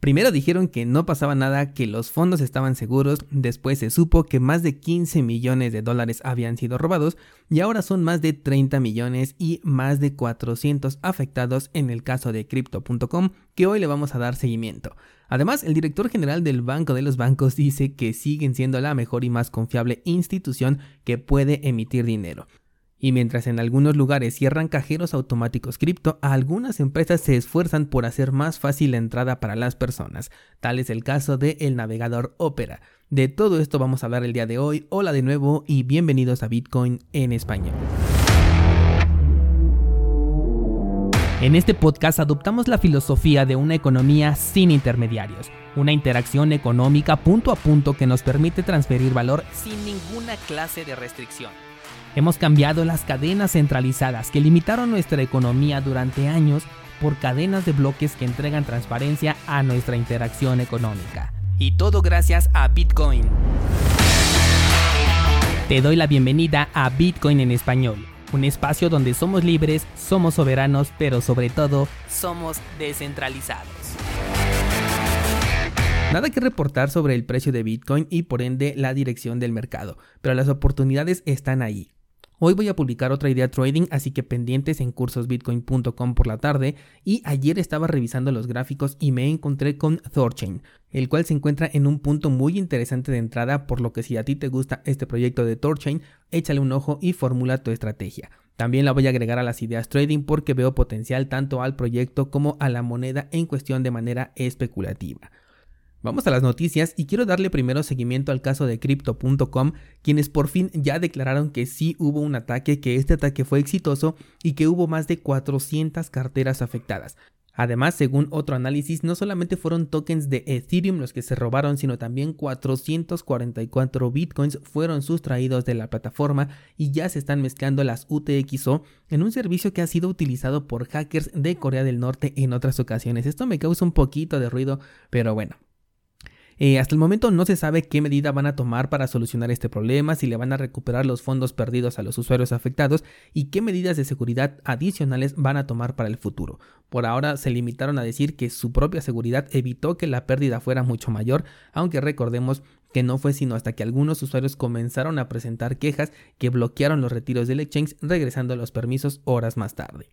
Primero dijeron que no pasaba nada, que los fondos estaban seguros, después se supo que más de 15 millones de dólares habían sido robados y ahora son más de 30 millones y más de 400 afectados en el caso de crypto.com que hoy le vamos a dar seguimiento. Además, el director general del Banco de los Bancos dice que siguen siendo la mejor y más confiable institución que puede emitir dinero. Y mientras en algunos lugares cierran cajeros automáticos cripto, algunas empresas se esfuerzan por hacer más fácil la entrada para las personas. Tal es el caso de el navegador Opera. De todo esto vamos a hablar el día de hoy. Hola de nuevo y bienvenidos a Bitcoin en español. En este podcast adoptamos la filosofía de una economía sin intermediarios, una interacción económica punto a punto que nos permite transferir valor sin ninguna clase de restricción. Hemos cambiado las cadenas centralizadas que limitaron nuestra economía durante años por cadenas de bloques que entregan transparencia a nuestra interacción económica. Y todo gracias a Bitcoin. Te doy la bienvenida a Bitcoin en español, un espacio donde somos libres, somos soberanos, pero sobre todo somos descentralizados. Nada que reportar sobre el precio de Bitcoin y por ende la dirección del mercado, pero las oportunidades están ahí. Hoy voy a publicar otra idea trading, así que pendientes en cursosbitcoin.com por la tarde. Y ayer estaba revisando los gráficos y me encontré con Thorchain, el cual se encuentra en un punto muy interesante de entrada, por lo que si a ti te gusta este proyecto de Thorchain, échale un ojo y formula tu estrategia. También la voy a agregar a las ideas trading porque veo potencial tanto al proyecto como a la moneda en cuestión de manera especulativa. Vamos a las noticias y quiero darle primero seguimiento al caso de Crypto.com, quienes por fin ya declararon que sí hubo un ataque, que este ataque fue exitoso y que hubo más de 400 carteras afectadas. Además, según otro análisis, no solamente fueron tokens de Ethereum los que se robaron, sino también 444 bitcoins fueron sustraídos de la plataforma y ya se están mezclando las UTXO en un servicio que ha sido utilizado por hackers de Corea del Norte en otras ocasiones. Esto me causa un poquito de ruido, pero bueno, eh, hasta el momento no se sabe qué medida van a tomar para solucionar este problema, si le van a recuperar los fondos perdidos a los usuarios afectados y qué medidas de seguridad adicionales van a tomar para el futuro. Por ahora se limitaron a decir que su propia seguridad evitó que la pérdida fuera mucho mayor, aunque recordemos que no fue sino hasta que algunos usuarios comenzaron a presentar quejas que bloquearon los retiros del exchange regresando los permisos horas más tarde.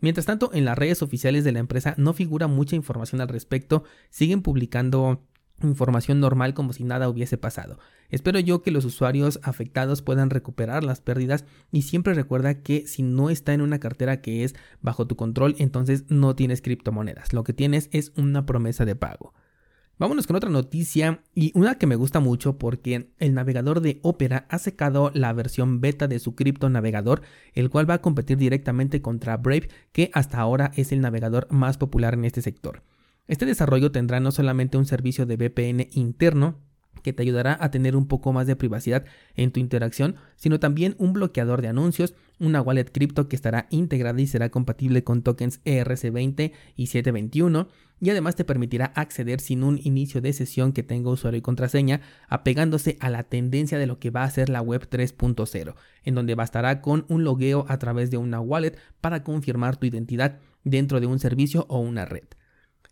Mientras tanto, en las redes oficiales de la empresa no figura mucha información al respecto, siguen publicando información normal como si nada hubiese pasado. Espero yo que los usuarios afectados puedan recuperar las pérdidas y siempre recuerda que si no está en una cartera que es bajo tu control, entonces no tienes criptomonedas. Lo que tienes es una promesa de pago. Vámonos con otra noticia y una que me gusta mucho porque el navegador de Opera ha secado la versión beta de su cripto navegador, el cual va a competir directamente contra Brave, que hasta ahora es el navegador más popular en este sector. Este desarrollo tendrá no solamente un servicio de VPN interno, que te ayudará a tener un poco más de privacidad en tu interacción, sino también un bloqueador de anuncios, una wallet cripto que estará integrada y será compatible con tokens ERC20 y 721, y además te permitirá acceder sin un inicio de sesión que tenga usuario y contraseña, apegándose a la tendencia de lo que va a ser la web 3.0, en donde bastará con un logueo a través de una wallet para confirmar tu identidad dentro de un servicio o una red.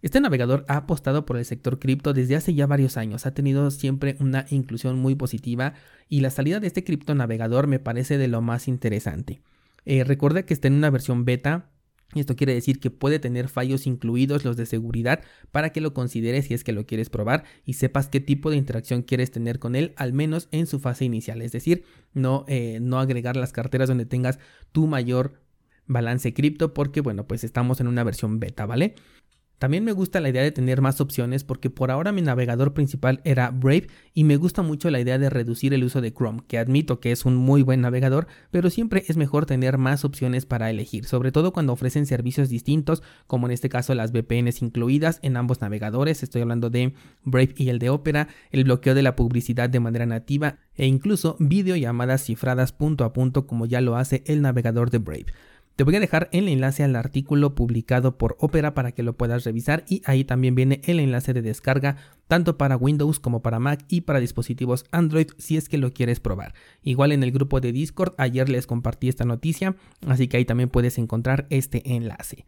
Este navegador ha apostado por el sector cripto desde hace ya varios años, ha tenido siempre una inclusión muy positiva y la salida de este cripto navegador me parece de lo más interesante. Eh, recuerda que está en una versión beta, y esto quiere decir que puede tener fallos incluidos los de seguridad para que lo consideres si es que lo quieres probar y sepas qué tipo de interacción quieres tener con él, al menos en su fase inicial. Es decir, no, eh, no agregar las carteras donde tengas tu mayor balance cripto porque bueno, pues estamos en una versión beta, ¿vale? También me gusta la idea de tener más opciones porque por ahora mi navegador principal era Brave y me gusta mucho la idea de reducir el uso de Chrome, que admito que es un muy buen navegador, pero siempre es mejor tener más opciones para elegir, sobre todo cuando ofrecen servicios distintos, como en este caso las VPNs incluidas en ambos navegadores, estoy hablando de Brave y el de Opera, el bloqueo de la publicidad de manera nativa e incluso videollamadas cifradas punto a punto como ya lo hace el navegador de Brave. Te voy a dejar el enlace al artículo publicado por Opera para que lo puedas revisar y ahí también viene el enlace de descarga tanto para Windows como para Mac y para dispositivos Android si es que lo quieres probar. Igual en el grupo de Discord ayer les compartí esta noticia, así que ahí también puedes encontrar este enlace.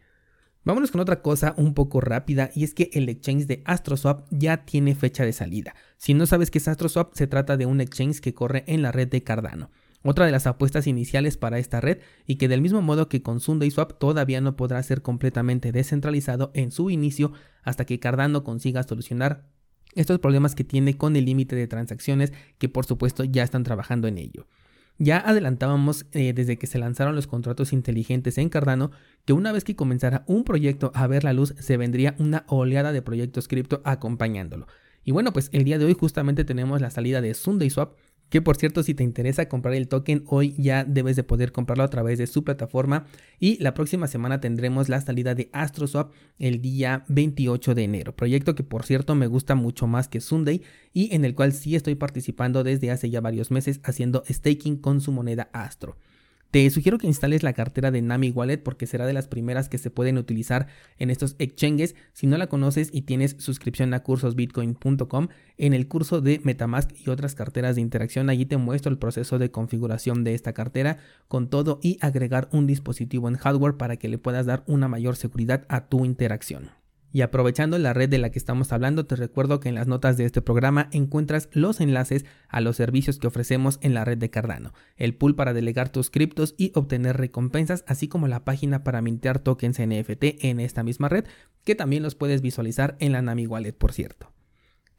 Vámonos con otra cosa un poco rápida y es que el exchange de AstroSwap ya tiene fecha de salida. Si no sabes qué es AstroSwap, se trata de un exchange que corre en la red de Cardano. Otra de las apuestas iniciales para esta red y que del mismo modo que con SundaySwap todavía no podrá ser completamente descentralizado en su inicio hasta que Cardano consiga solucionar estos problemas que tiene con el límite de transacciones que por supuesto ya están trabajando en ello. Ya adelantábamos eh, desde que se lanzaron los contratos inteligentes en Cardano que una vez que comenzara un proyecto a ver la luz se vendría una oleada de proyectos cripto acompañándolo. Y bueno, pues el día de hoy justamente tenemos la salida de SundaySwap, que por cierto si te interesa comprar el token hoy ya debes de poder comprarlo a través de su plataforma y la próxima semana tendremos la salida de AstroSwap el día 28 de enero, proyecto que por cierto me gusta mucho más que Sunday y en el cual sí estoy participando desde hace ya varios meses haciendo staking con su moneda Astro. Te sugiero que instales la cartera de Nami Wallet porque será de las primeras que se pueden utilizar en estos exchanges. Si no la conoces y tienes suscripción a cursosbitcoin.com, en el curso de Metamask y otras carteras de interacción, allí te muestro el proceso de configuración de esta cartera con todo y agregar un dispositivo en hardware para que le puedas dar una mayor seguridad a tu interacción. Y aprovechando la red de la que estamos hablando, te recuerdo que en las notas de este programa encuentras los enlaces a los servicios que ofrecemos en la red de Cardano, el pool para delegar tus criptos y obtener recompensas, así como la página para mintear tokens NFT en esta misma red, que también los puedes visualizar en la Nami Wallet, por cierto.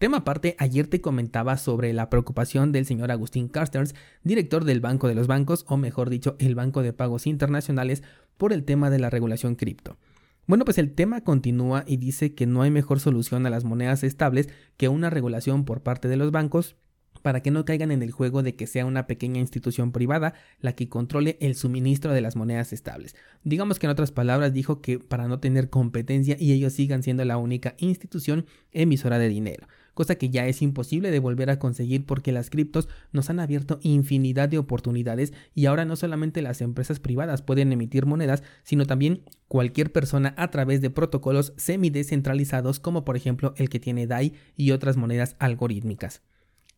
Tema aparte, ayer te comentaba sobre la preocupación del señor Agustín Carstens, director del Banco de los Bancos, o mejor dicho, el Banco de Pagos Internacionales, por el tema de la regulación cripto. Bueno, pues el tema continúa y dice que no hay mejor solución a las monedas estables que una regulación por parte de los bancos para que no caigan en el juego de que sea una pequeña institución privada la que controle el suministro de las monedas estables. Digamos que en otras palabras dijo que para no tener competencia y ellos sigan siendo la única institución emisora de dinero cosa que ya es imposible de volver a conseguir porque las criptos nos han abierto infinidad de oportunidades y ahora no solamente las empresas privadas pueden emitir monedas, sino también cualquier persona a través de protocolos semi-descentralizados como por ejemplo el que tiene DAI y otras monedas algorítmicas.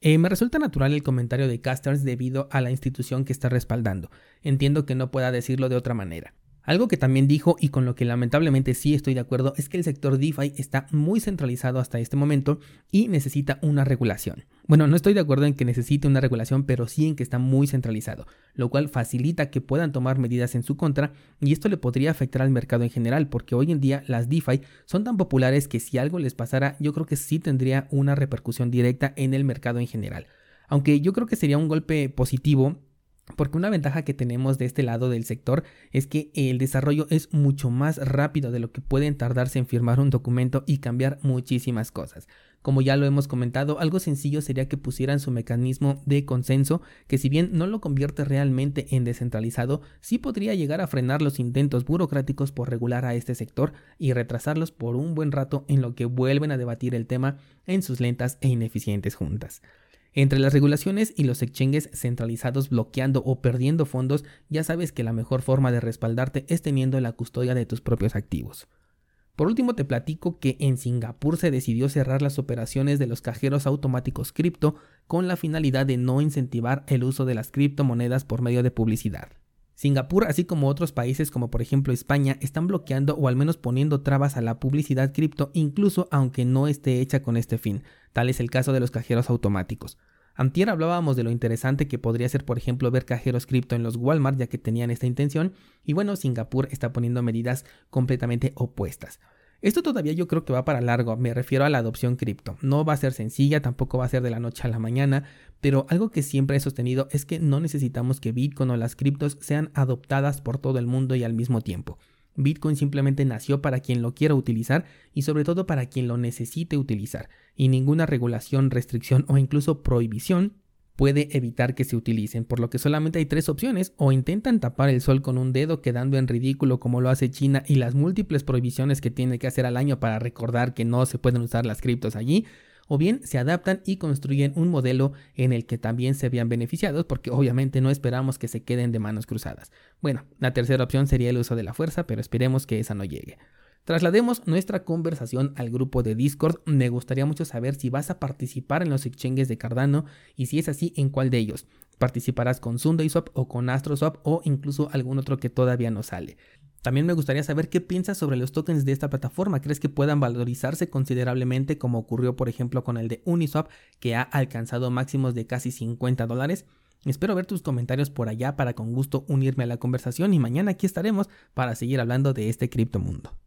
Eh, me resulta natural el comentario de Casters debido a la institución que está respaldando. Entiendo que no pueda decirlo de otra manera. Algo que también dijo y con lo que lamentablemente sí estoy de acuerdo es que el sector DeFi está muy centralizado hasta este momento y necesita una regulación. Bueno, no estoy de acuerdo en que necesite una regulación, pero sí en que está muy centralizado, lo cual facilita que puedan tomar medidas en su contra y esto le podría afectar al mercado en general, porque hoy en día las DeFi son tan populares que si algo les pasara, yo creo que sí tendría una repercusión directa en el mercado en general. Aunque yo creo que sería un golpe positivo porque una ventaja que tenemos de este lado del sector es que el desarrollo es mucho más rápido de lo que pueden tardarse en firmar un documento y cambiar muchísimas cosas. Como ya lo hemos comentado, algo sencillo sería que pusieran su mecanismo de consenso, que si bien no lo convierte realmente en descentralizado, sí podría llegar a frenar los intentos burocráticos por regular a este sector y retrasarlos por un buen rato en lo que vuelven a debatir el tema en sus lentas e ineficientes juntas. Entre las regulaciones y los exchanges centralizados bloqueando o perdiendo fondos, ya sabes que la mejor forma de respaldarte es teniendo la custodia de tus propios activos. Por último te platico que en Singapur se decidió cerrar las operaciones de los cajeros automáticos cripto con la finalidad de no incentivar el uso de las criptomonedas por medio de publicidad. Singapur, así como otros países como por ejemplo España, están bloqueando o al menos poniendo trabas a la publicidad cripto incluso aunque no esté hecha con este fin. Tal es el caso de los cajeros automáticos. Antier hablábamos de lo interesante que podría ser, por ejemplo, ver cajeros cripto en los Walmart, ya que tenían esta intención, y bueno, Singapur está poniendo medidas completamente opuestas. Esto todavía yo creo que va para largo, me refiero a la adopción cripto. No va a ser sencilla, tampoco va a ser de la noche a la mañana, pero algo que siempre he sostenido es que no necesitamos que Bitcoin o las criptos sean adoptadas por todo el mundo y al mismo tiempo. Bitcoin simplemente nació para quien lo quiera utilizar y sobre todo para quien lo necesite utilizar, y ninguna regulación, restricción o incluso prohibición puede evitar que se utilicen, por lo que solamente hay tres opciones, o intentan tapar el sol con un dedo quedando en ridículo como lo hace China y las múltiples prohibiciones que tiene que hacer al año para recordar que no se pueden usar las criptos allí, o bien se adaptan y construyen un modelo en el que también se vean beneficiados porque obviamente no esperamos que se queden de manos cruzadas. Bueno, la tercera opción sería el uso de la fuerza, pero esperemos que esa no llegue. Traslademos nuestra conversación al grupo de Discord. Me gustaría mucho saber si vas a participar en los exchanges de Cardano y si es así, en cuál de ellos. ¿Participarás con SundaySwap o con AstroSwap o incluso algún otro que todavía no sale? También me gustaría saber qué piensas sobre los tokens de esta plataforma. ¿Crees que puedan valorizarse considerablemente como ocurrió por ejemplo con el de Uniswap que ha alcanzado máximos de casi 50 dólares? Espero ver tus comentarios por allá para con gusto unirme a la conversación y mañana aquí estaremos para seguir hablando de este criptomundo.